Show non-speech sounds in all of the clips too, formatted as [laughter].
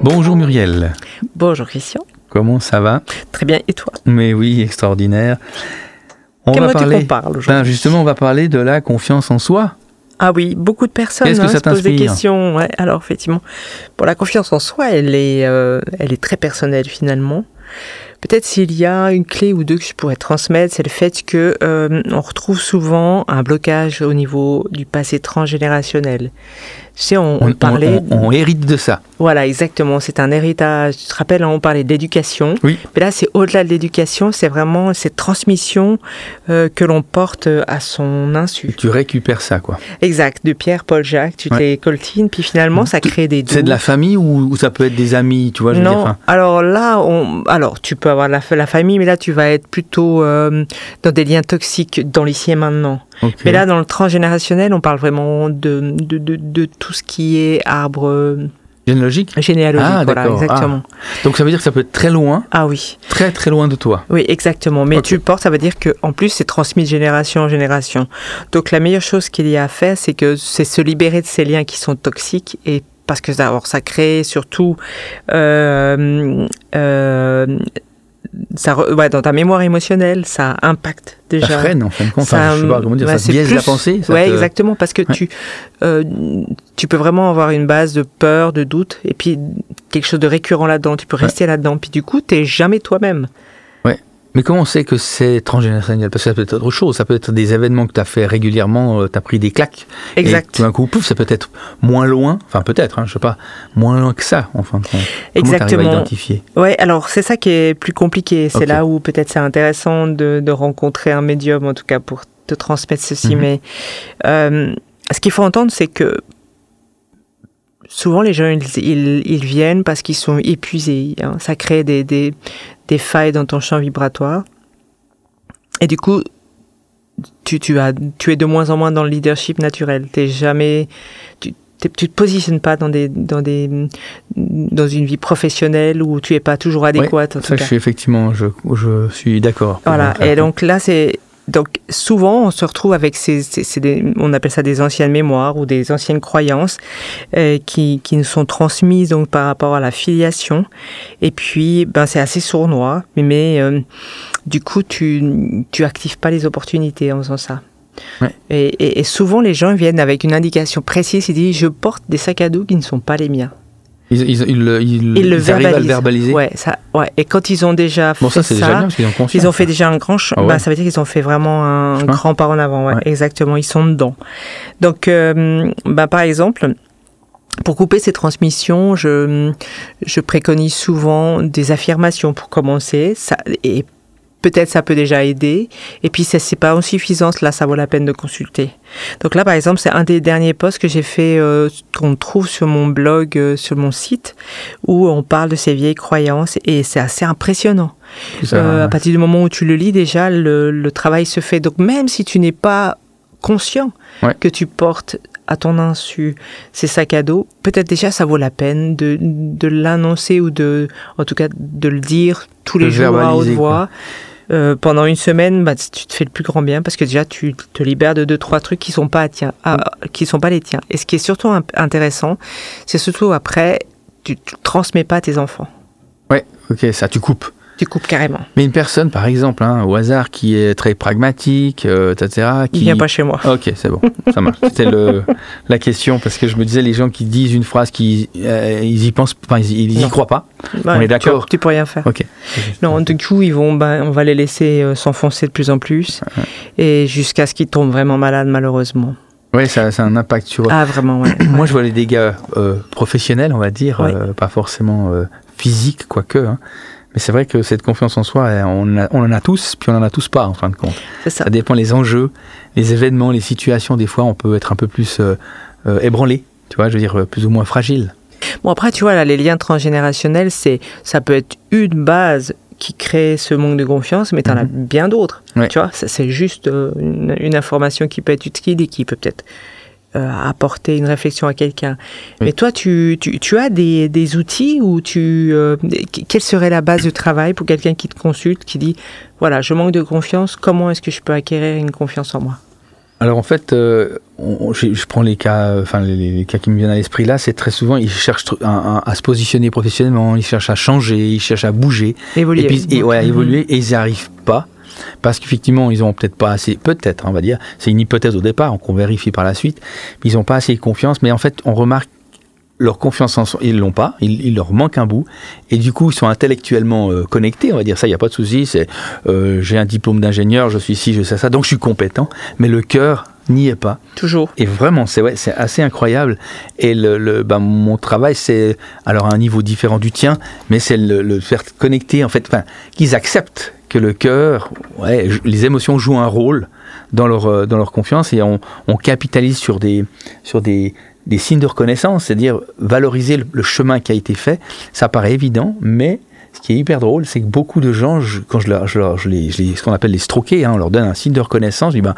Bonjour Muriel. Bonjour Christian. Comment ça va? Très bien, et toi? Mais oui, extraordinaire. On va parler. parle aujourd'hui? Ben Justement, on va parler de la confiance en soi. Ah oui, beaucoup de personnes hein, se posent des questions. Ouais, alors effectivement, pour la confiance en soi, elle est, euh, elle est très personnelle finalement. Peut-être s'il y a une clé ou deux que je pourrais transmettre, c'est le fait que euh, on retrouve souvent un blocage au niveau du passé transgénérationnel. Tu sais, on, parlait. On, hérite de ça. Voilà, exactement. C'est un héritage. Tu te rappelles, hein, on parlait d'éducation. Oui. Mais là, c'est au-delà de l'éducation, c'est vraiment cette transmission euh, que l'on porte à son insu. Tu récupères ça, quoi. Exact. De Pierre, Paul, Jacques, tu te les coltines, puis finalement, ça crée des. C'est de la famille ou, ça peut être des amis, tu vois je Non. Alors là, on... alors tu peux avoir la, la, famille, mais là, tu vas être plutôt euh, dans des liens toxiques dans l'ici et maintenant. Mais là, dans le transgénérationnel, on parle vraiment de, de, de, tout ce qui est arbre. Euh, généalogique? Généalogique, ah, voilà, exactement. Ah. Donc ça veut dire que ça peut être très loin? Ah oui. Très très loin de toi. Oui, exactement. Mais tu portes, ça veut dire qu'en plus c'est transmis de génération en génération. Donc la meilleure chose qu'il y a à faire, c'est que c'est se libérer de ces liens qui sont toxiques et parce que ça crée surtout euh, euh, ça, ouais, dans ta mémoire émotionnelle, ça impacte déjà. Ça freine en fin de compte. Ça, je sais pas comment dire, ça biaise la pensée. Ouais, exactement, parce que tu, euh, tu peux vraiment avoir une base de peur, de doute, et puis quelque chose de récurrent là-dedans. Tu peux rester là-dedans, puis du coup, t'es jamais toi-même. Mais comment on sait que c'est transgénérationnel? Parce que ça peut être autre chose. Ça peut être des événements que tu as fait régulièrement, euh, tu as pris des claques. Exact. Et tout d'un coup, pouf, ça peut être moins loin, enfin peut-être, hein, je sais pas, moins loin que ça, en fin de compte. Exactement. Comment à identifier? Ouais, alors c'est ça qui est plus compliqué. C'est là où peut-être c'est intéressant de, de, rencontrer un médium, en tout cas pour te transmettre ceci. Mhm. Mais euh, ce qu'il faut entendre, c'est que souvent les gens ils, ils, viennent parce qu'ils sont épuisés. Hein. Ça crée des, des, des failles dans ton champ vibratoire. Et du coup, tu, tu, as, tu es de moins en moins dans le leadership naturel. T'es jamais, tu, tu te positionnes pas dans des, dans des, dans une vie professionnelle où tu es pas toujours adéquate. ça, je suis effectivement, je, je suis d'accord. Voilà. Et donc là, c'est donc souvent, on se retrouve avec ces, on appelle ça des anciennes mémoires ou des anciennes croyances euh, qui, qui nous sont transmises donc par rapport à la filiation. Et puis, ben c'est assez sournois, mais, euh, du coup, tu tu actives pas les opportunités en faisant ça. Et, et, souvent, les gens viennent avec une indication précise. Ils disent Je porte des sacs à dos qui ne sont pas les miens. Ils, ils, ils, ils le arrivent à le verbaliser. Ouais, ça, ouais. Et quand ils ont déjà fait bon, ça, ça, déjà bien, parce qu'ils ont ils ont fait déjà un grand, ah bah, ça veut dire qu'ils ont fait vraiment un, grand pas en avant. Ouais, Exactement, ils sont dedans. Donc, euh, bah, par exemple, pour couper ces transmissions, je, je préconise souvent des affirmations pour commencer. Ça, et peut-être ça peut déjà aider. Et puis, si c'est pas en suffisance, là, ça vaut la peine de consulter. Donc là, par exemple, c'est un des derniers posts que j'ai fait, euh, qu'on trouve sur mon blog, euh, sur mon site, où on parle de ces vieilles croyances et c'est assez impressionnant. Euh, à partir du moment où tu le lis, déjà, le, travail se fait. Donc, même si tu n'es pas conscient que tu portes à ton insu ces sacs à dos, peut-être déjà ça vaut la peine de, de l'annoncer ou de, en tout cas, de le dire tous les jours à haute voix. Euh, pendant une semaine, bah, tu te fais le plus grand bien parce que déjà tu te libères de deux trois trucs qui sont pas tiens, ah, qui sont pas les tiens. Et ce qui est surtout intéressant, c'est surtout après, tu, tu transmets pas à tes enfants. Ouais, ok, ça tu coupes. Tu coupes carrément. Mais une personne, par exemple, hein, au hasard, qui est très pragmatique, euh, etc. Qui... Il vient pas chez moi. Ok, c'est bon, ça marche. C'était la question parce que je me disais, les gens qui disent une phrase, qui euh, ils y pensent, enfin, ils, y croient pas. on est d'accord. Tu, peux rien faire. Ok. Non, du coup, ils vont, ben, on va les laisser euh, s'enfoncer de plus en plus, et jusqu'à ce qu'ils tombent vraiment malades, malheureusement. Oui, ça, a un impact sur. Ah, vraiment, ouais. [clears throat] Moi, je vois les dégâts professionnels, on va dire, pas forcément physiques, quoique. Hein. Mais c'est vrai que cette confiance en soi, on, en a tous, puis on en a tous pas en fin de compte. Ça. ça. dépend les enjeux, les événements, les situations. Des fois, on peut être un peu plus euh, euh, ébranlé, tu vois, je veux dire, plus ou moins fragile. Bon, après, tu vois, là, les liens transgénérationnels, c'est, ça peut être une base qui crée ce manque de confiance, mais tu en as mhm. bien d'autres. Tu vois, c'est juste euh, une, une, information qui peut être utile et qui peut peut-être euh, apporter une réflexion à quelqu'un. Mais toi, tu, tu, as des, des, outils ou tu, euh, quelle serait la base de travail pour quelqu'un qui te consulte, qui dit, voilà, je manque de confiance, comment est-ce que je peux acquérir une confiance en moi? Alors en fait, euh, je, prends les cas, enfin les, cas qui me viennent à l'esprit là, c'est très souvent ils cherchent à se positionner professionnellement, ils cherchent à changer, ils cherchent à bouger, évoluer, et, puis, et ouais, mhm. évoluer, et ils n'y arrivent pas parce qu'effectivement ils ont peut-être pas assez, peut-être on va dire, c'est une hypothèse au départ qu'on vérifie par la suite, mais ils n'ont pas assez confiance, mais en fait on remarque leur confiance en soi, ils l'ont pas, il, leur manque un bout, et du coup ils sont intellectuellement euh, connectés, on va dire ça, il n'y a pas de souci, c'est euh, j'ai un diplôme d'ingénieur, je suis ci, je sais ça, donc je suis compétent, mais le cœur n'y est pas. Toujours. Et vraiment, c'est ouais, c'est assez incroyable. Et le, ben, mon travail, c'est alors à un niveau différent du tien, mais c'est le, le, faire connecter, en fait, enfin, qu'ils acceptent que le cœur, ouais, les émotions jouent un rôle dans leur, euh, dans leur confiance et on, on capitalise sur des, sur des, des signes de reconnaissance, c'est-à-dire valoriser le, chemin qui a été fait. Ça paraît évident, mais ce qui est hyper drôle, c'est que beaucoup de gens, quand je, leur, je, leur, je, les, ce qu'on appelle les stroquer, hein, on leur donne un signe de reconnaissance, je dis ben,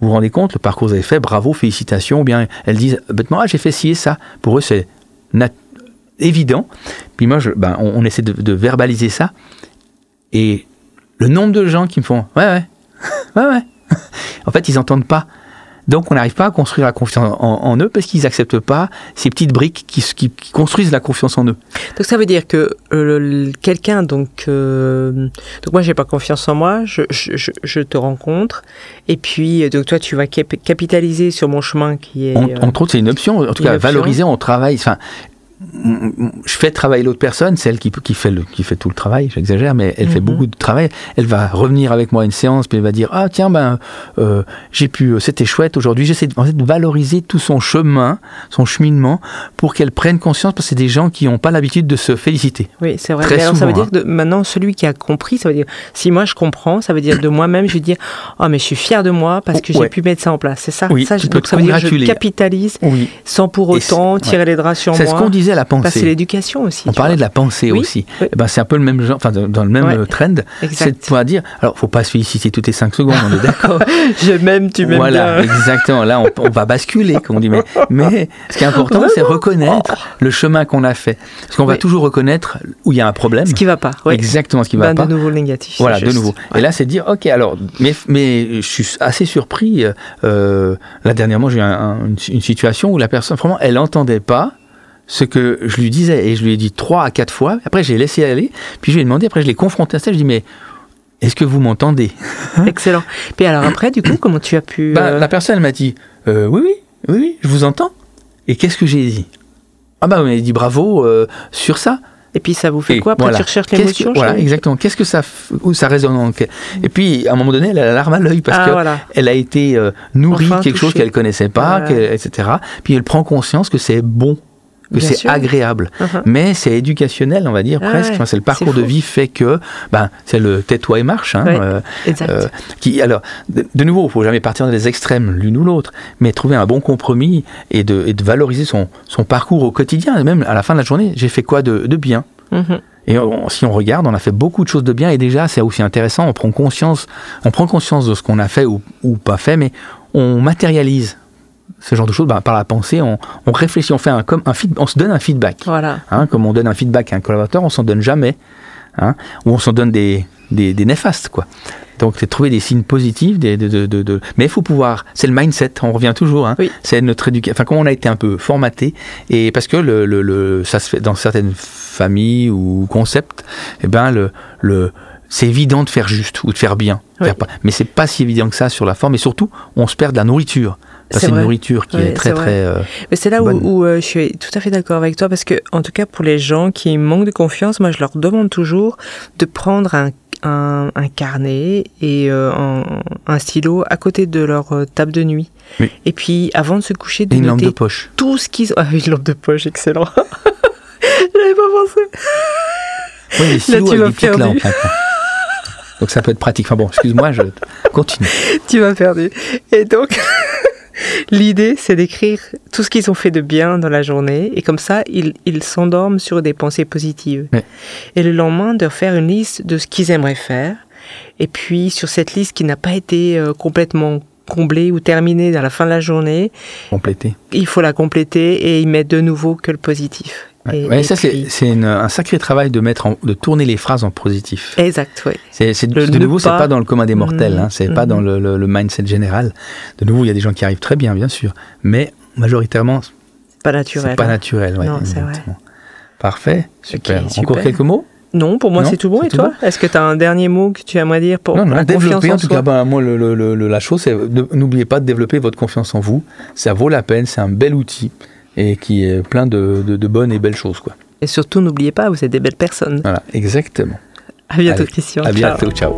vous vous rendez compte, le parcours que vous avez fait, bravo, félicitations, ou bien elles disent bêtement, ah, j'ai fait ci et ça. Pour eux, c'est évident. Puis moi, ben, on, essaie de, verbaliser ça. Et le nombre de gens qui me font, ouais, ouais, [laughs] ouais, ouais. en fait, ils n'entendent pas. Donc on n'arrive pas à construire la confiance en, eux parce qu'ils n'acceptent pas ces petites briques qui, construisent la confiance en eux. Donc ça veut dire que euh, quelqu'un, donc, euh, donc moi j'ai pas confiance en moi, je, je, te rencontre. Et puis donc toi tu vas capitaliser sur mon chemin qui est... entre autres c'est une option, en tout cas valoriser, on travaille, enfin je fais travailler l'autre personne, celle qui, qui, fait le, qui fait tout le travail, j'exagère, mais elle fait mhm. beaucoup de travail. Elle va revenir avec moi à une séance, puis elle va dire Ah, tiens, ben, euh, j'ai pu, euh, c'était chouette aujourd'hui. J'essaie en fait, de valoriser tout son chemin, son cheminement, pour qu'elle prenne conscience, parce que c'est des gens qui n'ont pas l'habitude de se féliciter. Oui, c'est vrai. Très alors, ça veut dire que maintenant, celui qui a compris, ça veut dire, si moi je comprends, ça veut dire de moi-même, je vais dire Ah, mais je suis fier de moi parce que j'ai pu mettre ça en place. C'est ça? Oui, ça, tu donc, ça veut dire que je capitalise sans pour autant tirer les draps sur moi. C'est ce qu'on disait la pensée. c'est l'éducation aussi. On parlait de la pensée aussi. Eh ben, c'est un peu le même genre, enfin, dans le même trend. C'est de pouvoir dire, alors, faut pas se féliciter toutes les 5 secondes, on est d'accord. [laughs] Je m'aime, tu m'aimes Voilà, exactement. Là, on, va basculer, comme on dit. Mais, mais ce qui est important, c'est reconnaître le chemin qu'on a fait. Parce qu'on va toujours reconnaître où il y a un problème. Ce qui va pas. Exactement, ce qui va ben, pas. De nouveau le négatif. Voilà, de nouveau. Et là, c'est dire, ok, alors, mais, mais je suis assez surpris. Euh, là, dernièrement, j'ai eu une, une situation où la personne, vraiment, elle n'entendait pas ce que je lui disais, et je lui ai dit trois à quatre fois, après j'ai laissé aller, puis je lui ai demandé, après je l'ai confronté à ça, je lui ai dit, mais est-ce que vous m'entendez? [laughs] Excellent. Puis alors après, du coup, comment tu as pu... Bah, euh, la personne m'a dit, euh, oui, oui, oui, oui, je vous entends. Et qu'est-ce que j'ai dit? Ah bah, on m'a dit bravo euh, sur ça. Et puis ça vous fait quoi? Après, tu recherches l'émotion Voilà, exactement. Qu'est-ce que ça, où ça résonne en... Et puis, à un moment donné, elle a la larme à l'œil parce ah, qu'elle a été nourrie quelque chose qu'elle connaissait pas, etc. Puis elle prend conscience que c'est bon que c'est agréable. Uh-huh. Mais c'est éducationnel, on va dire, ah presque. c'est le parcours de vie fait que ben, c'est le tais-toi et marche. Hein, euh, euh, qui, alors, de, nouveau, il ne faut jamais partir dans les extrêmes, l'une ou l'autre, mais trouver un bon compromis et de, et de valoriser son, son, parcours au quotidien. Même à la fin de la journée, j'ai fait quoi de, de bien? Mm-hmm. Et si on regarde, on a fait beaucoup de choses de bien et déjà c'est aussi intéressant. On prend conscience, on prend conscience de ce qu'on a fait ou, ou pas fait, mais on matérialise ce genre de choses, bah, par la pensée, on, réfléchit, on fait un, comme un on se donne un feedback. Voilà. Hein, comme on donne un feedback à un collaborateur, on s'en donne jamais. Hein, ou on s'en donne des, des, néfastes, quoi. Donc, c'est trouver des signes positifs, des, de, de, de, mais il faut pouvoir. C'est le mindset. On revient toujours. Hein, C'est notre éducation. Enfin, comment on a été un peu formaté, et parce que le, le, le, ça se fait dans certaines familles ou concepts, eh ben le, le c'est évident de faire juste ou de faire bien. Mais Faire pas. Mais c'est pas si évident que ça sur la forme. Et surtout, on se perd de la nourriture. C'est une nourriture qui est très très. Euh, mais c'est là où, euh, je suis tout à fait d'accord avec toi parce que en tout cas pour les gens qui manquent de confiance, moi je leur demande toujours de prendre un, un, carnet et euh, un, stylo à côté de leur table de nuit. Et puis avant de se coucher, de une lampe de poche. Tout ce qu'ils ah une lampe de poche, excellent. [laughs] J'avais pas pensé. Oui, les stylos là, tu vas lampes, Donc ça peut être pratique. Enfin bon, excuse-moi, je [laughs] continue. tu m'as perdu. Et donc. L'idée, c'est d'écrire tout ce qu'ils ont fait de bien dans la journée et comme ça, ils, s'endorment sur des pensées positives. Et le lendemain, de faire une liste de ce qu'ils aimeraient faire. Et puis, sur cette liste qui n'a pas été euh, complètement comblée ou terminée dans la fin de la journée, compléter. il faut la compléter et y mettre de nouveau que le positif. Ouais. ça, c'est un sacré travail de, mettre de tourner les phrases en positif. Exact, oui. C'est, de nouveau, c'est pas dans le commun des mortels, mmh. hein, c'est pas dans le, mindset général. De nouveau, il y a des gens qui arrivent très bien, bien sûr, mais majoritairement, c'est pas naturel. C'est pas hein. naturel, ouais, non, c'est vrai. Parfait, super. Encore quelques mots? Non, pour moi c'est tout bon. Et toi? Est-ce que tu as un dernier mot que tu aimerais dire pour non, non, développer, en, tout cas, ben, moi, la chose, c'est n'oubliez pas de développer votre confiance en vous. Ça vaut la peine, c'est un bel outil et qui est plein de, bonnes et belles choses. Quoi. Et surtout, n'oubliez pas, vous êtes des belles personnes. Voilà, exactement. À bientôt, Christian. À bientôt, ciao.